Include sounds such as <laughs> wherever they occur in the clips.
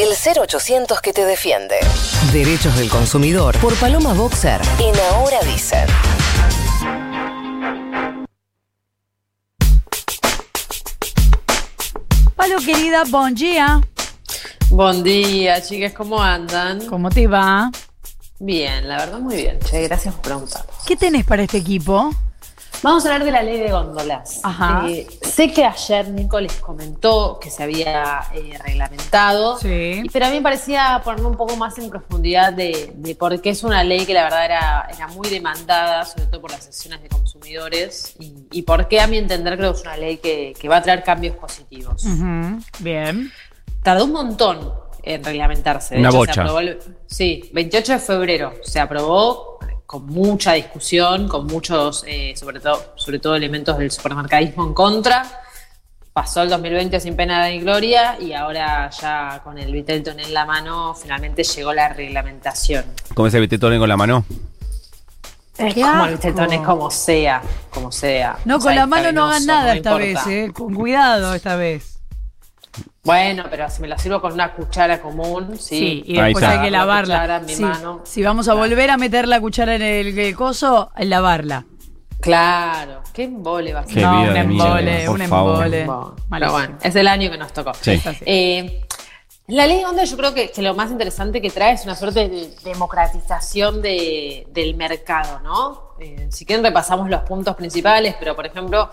El 0800 que te defiende. Derechos del consumidor por Paloma Boxer en Ahora Dicen. Palo querida, buen día. Buen día, chicas, ¿cómo andan? ¿Cómo te va? Bien, la verdad muy bien. Che, gracias por preguntar. ¿Qué tenés para este equipo? Vamos a hablar de la ley de góndolas. Ajá. Eh, sé que ayer Nico les comentó que se había eh, reglamentado, Sí. pero a mí me parecía ponerme un poco más en profundidad de, de por qué es una ley que la verdad era, era muy demandada, sobre todo por las sesiones de consumidores, y, y por qué a mi entender creo que es una ley que, que va a traer cambios positivos. Bien. Tardó un montón en reglamentarse. De Una hecho, bocha. Se aprobó el- sí, 28 de febrero se aprobó con mucha discusión, con muchos, eh, sobre, todo, sobre todo elementos del supermercadismo en contra. Pasó el 2020 sin pena ni gloria y ahora ya con el Vitelton en la mano finalmente llegó la reglamentación. Como ese Viteltoné con la mano. Es como el. Vitelton es como sea, como sea. No, O con sea, la mano no hagan nada no esta importa. vez, ¿eh? Con cuidado esta vez. Bueno, pero si me la sirvo con una cuchara común, sí. y Ahí después hay que La lavarla. cuchara en mi Sí. mano. Si vamos a volver a meter la cuchara en el, el coso, lavarla. Claro, qué embole va a ser. Qué no, un embole, un favor. embole. Bueno, pero bueno, es el año que nos tocó. Sí. Eh, la ley de onda yo creo que, que lo más interesante que trae es una suerte de democratización de- del mercado, ¿no? Eh, si quieren repasamos los puntos principales, pero por ejemplo,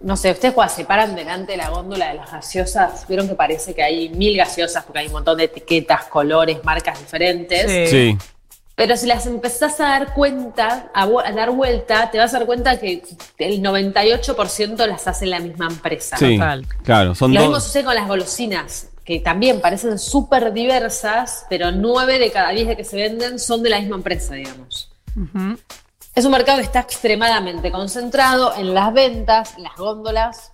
no sé, ustedes cuando se paran delante de la góndola de las gaseosas, vieron que parece que hay mil gaseosas porque hay un montón de etiquetas, colores, marcas diferentes. Sí. Sí. Pero si las empezás a dar cuenta, a, dar vuelta, te vas a dar cuenta que el 98% las hace la misma empresa. Sí. Total. Claro, son Lo mismo dos. sucede con las golosinas, que también parecen súper diversas, pero 9 de cada 10 de que se venden son de la misma empresa, digamos. Ujú. Es un mercado que está extremadamente concentrado en las ventas, las góndolas.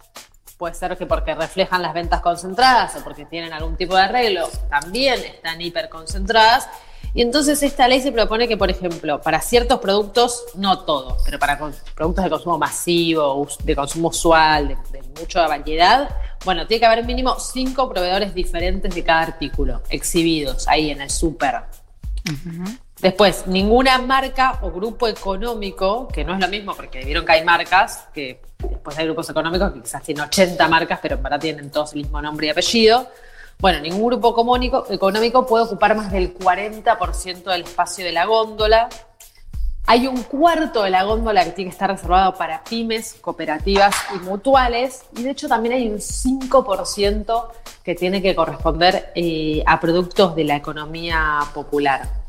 Puede ser que porque reflejan las ventas concentradas o porque tienen algún tipo de arreglo, también están hiperconcentradas. Y entonces esta ley se propone que, por ejemplo, para ciertos productos, no todos, pero para productos de consumo masivo, de consumo usual, de, de mucha variedad, bueno, tiene que haber mínimo cinco proveedores diferentes de cada artículo, exhibidos ahí en el súper. Después, ninguna marca o grupo económico, que no es lo mismo porque vieron que hay marcas, que después hay grupos económicos que quizás tienen 80 marcas, pero en verdad tienen todos el mismo nombre y apellido. Bueno, ningún grupo económico, puede ocupar más del 40% del espacio de la góndola. Hay un cuarto de la góndola que tiene que estar reservado para pymes, cooperativas y mutuales. Y de hecho también hay un 5% que tiene que corresponder eh, a productos de la economía popular.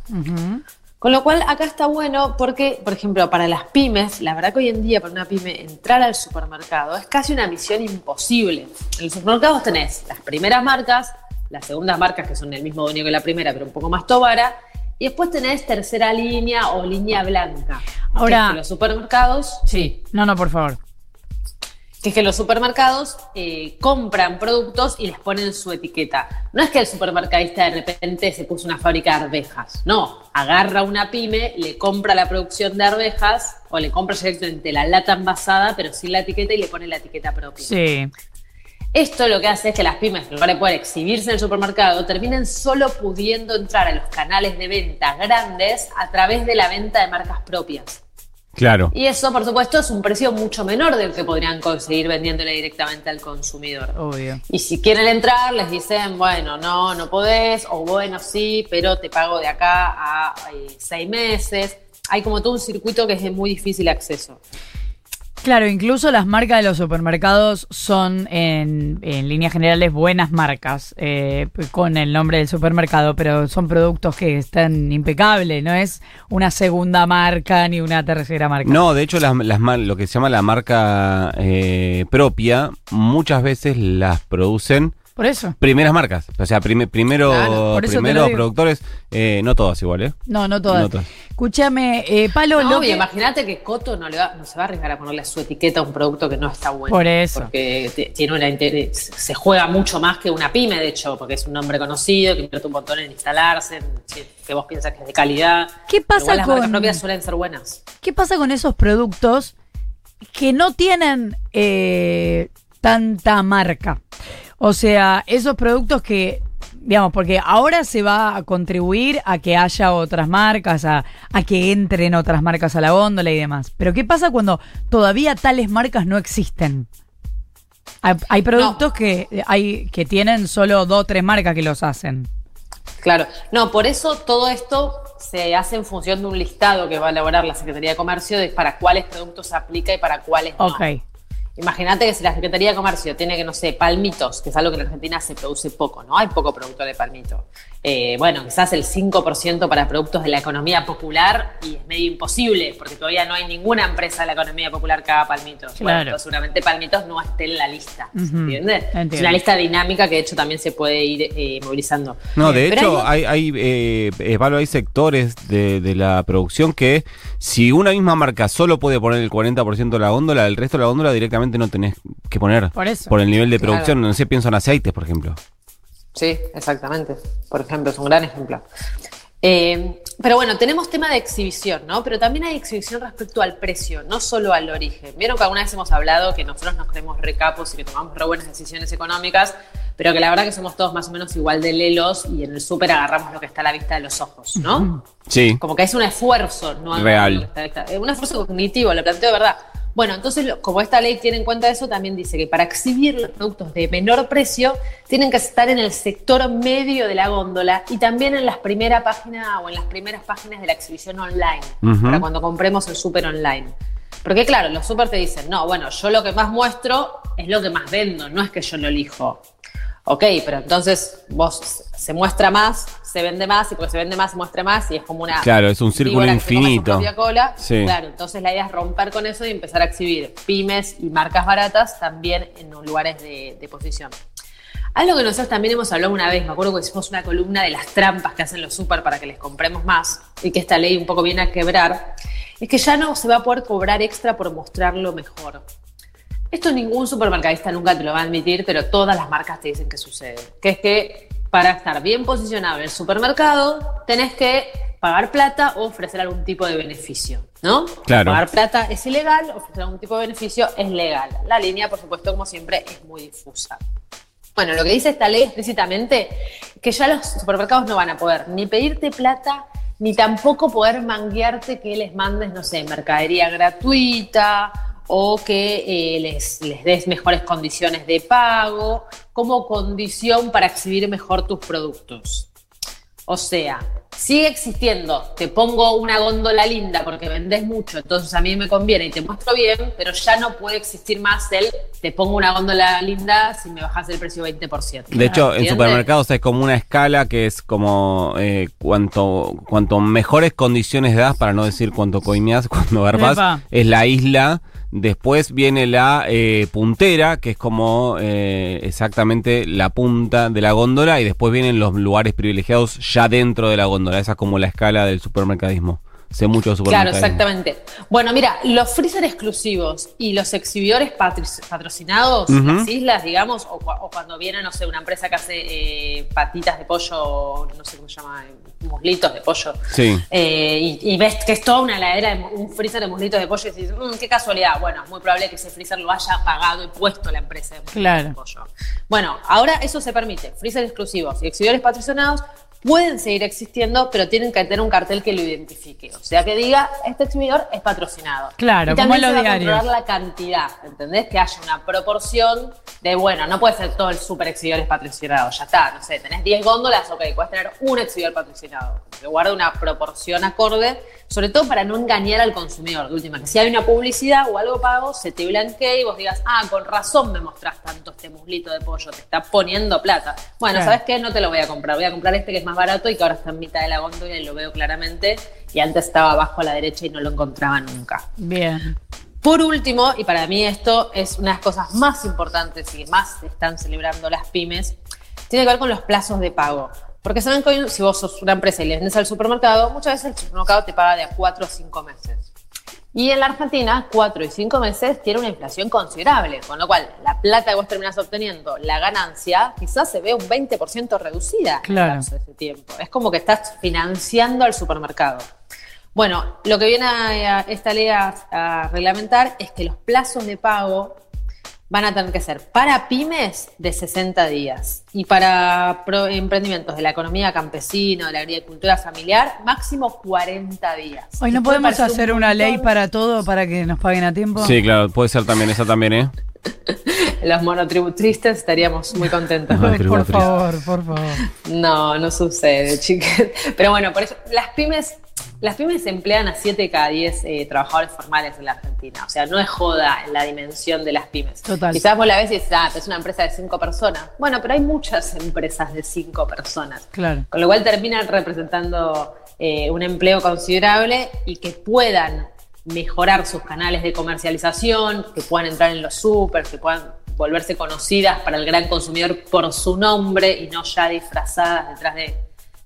Con lo cual acá está bueno porque, por ejemplo, para las pymes, la verdad que hoy en día para una pyme entrar al supermercado es casi una misión imposible. En los supermercados tenés las primeras marcas, las segundas marcas que son el mismo dueño que la primera, pero un poco más tobara, y después tenés tercera línea o línea blanca. Ahora- los supermercados, sí, No, no, por favor. Que es que los supermercados eh, compran productos y les ponen su etiqueta. No es que el supermercadista de repente se puso una fábrica de arvejas, no. Agarra una pyme, le compra la producción de arvejas o le compra directamente la lata envasada, pero sin la etiqueta y le pone la etiqueta propia. Sí. Esto lo que hace es que las pymes, en lugar de poder exhibirse en el supermercado, terminen solo pudiendo entrar a los canales de venta grandes a través de la venta de marcas propias. Claro. Y eso, por supuesto, es un precio mucho menor del que podrían conseguir vendiéndole directamente al consumidor. Obvio. Y si quieren entrar, les dicen, bueno, no, no podés, o bueno, sí, pero te pago de acá a eh, seis meses. Hay como todo un circuito que es de muy difícil acceso. Claro, incluso las marcas de los supermercados son en, en líneas generales buenas marcas eh, con el nombre del supermercado, pero son productos que están impecables, no es una segunda marca ni una tercera marca. No, de hecho, las, las lo que se llama la marca eh, propia, muchas veces las producen Por eso. primeras marcas. O sea, prime- primero, Claro, primero productores, eh, no todas igual, ¿eh? No, no todas. No todas. Escúchame, eh, Palo, No, que- imagínate que Coto no, le va, no se va a arriesgar a ponerle su etiqueta a un producto que no está bueno. Por eso. Porque tiene una se juega mucho más que una pyme, de hecho, porque es un nombre conocido, que invierte un montón en instalarse, en- que vos piensas que es de calidad. ¿Qué pasa igual las marcas con- propias suelen ser buenas. ¿Qué pasa con esos productos que no tienen eh, tanta marca? O sea, esos productos que digamos, porque ahora se va a contribuir a que haya otras marcas, a, a que entren otras marcas a la góndola y demás. Pero ¿qué pasa cuando todavía tales marcas no existen? Hay, hay productos que, hay, que tienen solo dos o tres marcas que los hacen. Claro, no, por eso todo esto se hace en función de un listado que va a elaborar la Secretaría de Comercio de para cuáles productos se aplica y para cuáles no. Ok. Imagínate que si la Secretaría de Comercio tiene que, no sé, palmitos, que es algo que en Argentina se produce poco, ¿no? Hay poco producto de palmito. Eh, bueno, quizás el 5% para productos de la economía popular y es medio imposible, porque todavía no hay ninguna empresa de la economía popular que haga palmitos. Bueno, Claro. entonces seguramente palmitos no esté en la lista, ¿se Ujú, entiende? Es entiendo. una lista dinámica que de hecho también se puede ir eh, movilizando. No, de Pero hecho, hay, hay, eh, eh, hay sectores de, de la producción que si una misma marca solo puede poner el 40% de la góndola, el resto de la góndola directamente no tenés que poner Por eso. por el nivel de Claro. producción. No sé, pienso en aceites, por ejemplo. Sí, exactamente. Por ejemplo, es un gran ejemplo. Eh, pero bueno, tenemos tema de exhibición, ¿no? Pero también hay exhibición respecto al precio, no solo al origen. Vieron que alguna vez hemos hablado que nosotros nos creemos recapos y que tomamos re buenas decisiones económicas, pero que la verdad que somos todos más o menos igual de lelos y en el súper agarramos lo que está a la vista de los ojos, ¿no? Sí. Como que es un esfuerzo, no Real. Es un esfuerzo cognitivo, lo planteo de verdad. Bueno, entonces, como esta ley tiene en cuenta eso, también dice que para exhibir los productos de menor precio, tienen que estar en el sector medio de la góndola y también en las primeras páginas o en las primeras páginas de la exhibición online, para cuando compremos el súper online. Porque claro, los súper te dicen, no, bueno, yo lo que más muestro es lo que más vendo, no es que yo lo elijo. Ok, pero entonces vos se muestra más, se vende más, y porque se vende más, se muestra más, y es como una. Claro, es un círculo infinito. cola. Sí. Claro, entonces la idea es romper con eso y empezar a exhibir pymes y marcas baratas también en lugares de, de posición. Algo que nosotros también hemos hablado una vez, me acuerdo que hicimos una columna de las trampas que hacen los super para que les compremos más y que esta ley un poco viene a quebrar, es que ya no se va a poder cobrar extra por mostrarlo mejor. Esto ningún supermercadista nunca te lo va a admitir, pero todas las marcas te dicen que sucede. Que es que para estar bien posicionado en el supermercado, tenés que pagar plata o ofrecer algún tipo de beneficio, ¿no? Claro. Pagar plata es ilegal, ofrecer algún tipo de beneficio es legal. La línea, por supuesto, como siempre, es muy difusa. Bueno, lo que dice esta ley explícitamente que ya los supermercados no van a poder ni pedirte plata, ni tampoco poder manguearte que les mandes, no sé, mercadería gratuita o que eh, les, les des mejores condiciones de pago como condición para exhibir mejor tus productos. O sea, sigue existiendo, te pongo una góndola linda porque vendés mucho, entonces a mí me conviene y te muestro bien, pero ya no puede existir más el te pongo una góndola linda si me bajas el precio 20%. De hecho, en supermercados hay como una escala que es como eh, cuanto, cuanto mejores condiciones das, para no decir cuánto coimeás, <laughs> cuando garbás, Epa. es la isla. Después viene la eh, puntera, que es como eh, exactamente la punta de la góndola, y después vienen los lugares privilegiados ya dentro de la góndola. Esa es como la escala del supermercadismo. Sé mucho de Claro, exactamente. Bueno, mira, los freezer exclusivos y los exhibidores patrocinados, Ujú. las islas, digamos, o, cua- o cuando viene, no sé, una empresa que hace eh, patitas de pollo, no sé cómo se llama, muslitos de pollo. Sí. Eh, y, y ves que es toda una heladera, de un freezer de muslitos de pollo y dices, "Mm, qué casualidad. Bueno, es muy probable que ese freezer lo haya pagado y puesto la empresa de muslitos Claro. de pollo. Bueno, ahora eso se permite. Freezer exclusivos y exhibidores patrocinados pueden seguir existiendo, pero tienen que tener un cartel que lo identifique. O sea, que diga, este exhibidor es patrocinado. Claro, y como también en los se va a diarios. controlar la cantidad, ¿entendés? Que haya una proporción de, bueno, no puede ser todo el super exhibidor es patrocinado, ya está, no sé, tenés 10 góndolas, ok, puedes tener un exhibidor patrocinado. Que guarde una proporción acorde, sobre todo para no engañar al consumidor. De última, que si hay una publicidad o algo pago, se te blanquee y vos digas, ah, con razón me mostrás tanto este muslito de pollo, te está poniendo plata. Bueno, Claro. ¿sabes qué? No te lo voy a comprar, voy a comprar este que es más barato y que ahora está en mitad de la góndola y lo veo claramente. Y antes estaba abajo a la derecha y no lo encontraba nunca. Bien. Por último, y para mí esto es una de las cosas más importantes y que más están celebrando las pymes, tiene que ver con los plazos de pago. Porque saben que hoy, si vos sos una empresa y le vendes al supermercado, muchas veces el supermercado te paga de a 4 o 5 meses. Y en la Argentina, 4 y 5 meses tiene una inflación considerable, con lo cual la plata que vos terminás obteniendo, la ganancia, quizás se ve un 20% reducida Claro. en el de ese tiempo. Es como que estás financiando al supermercado. Bueno, lo que viene a, a esta ley a, a reglamentar es que los plazos de pago van a tener que ser para pymes de 60 días y para emprendimientos de la economía campesina, de la agricultura familiar, máximo 40 días. Hoy no podemos hacer una ley para todo para que nos paguen a tiempo. Sí, claro, puede ser también esa también, ¿eh? <laughs> Los monotributristas estaríamos muy contentos. por favor, por favor. No, no sucede, chicas. Pero bueno, por eso las pymes las pymes emplean a 7 cada 10 eh, trabajadores formales en la Argentina. O sea, no es joda en la dimensión de las pymes. Total. Quizás vos la ves y dices, ah, es una empresa de 5 personas. Bueno, pero hay muchas empresas de 5 personas. Claro. Con lo cual terminan representando eh, un empleo considerable y que puedan mejorar sus canales de comercialización, que puedan entrar en los super, que puedan volverse conocidas para el gran consumidor por su nombre y no ya disfrazadas detrás de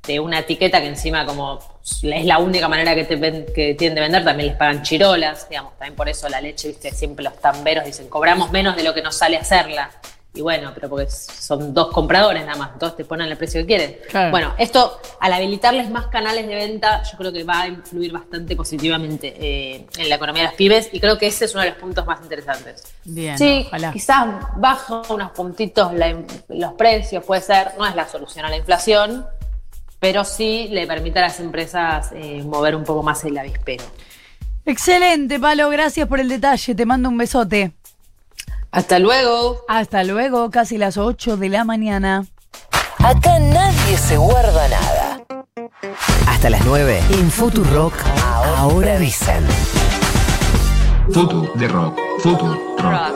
de una etiqueta que encima como es la única manera que, te, que tienen de vender, también les pagan chirolas, digamos, también por eso la leche, viste, siempre los tamberos dicen, cobramos menos de lo que nos sale hacerla. Y bueno, pero porque son dos compradores nada más, entonces te ponen el precio que quieren. Bueno, esto, al habilitarles más canales de venta, yo creo que va a influir bastante positivamente eh, en la economía de las pibes y creo que ese es uno de los puntos más interesantes. Bien, sí, quizás baja unos puntitos los precios, puede ser, no es la solución a la inflación, pero sí le permite a las empresas eh, mover un poco más el avispero. Excelente, Palo, gracias por el detalle, te mando un besote. Hasta luego. Hasta luego, casi las 8 de la mañana. Acá nadie se guarda nada. Hasta las 9 en Futurock, ahora dicen. Futu de rock, Futu rock.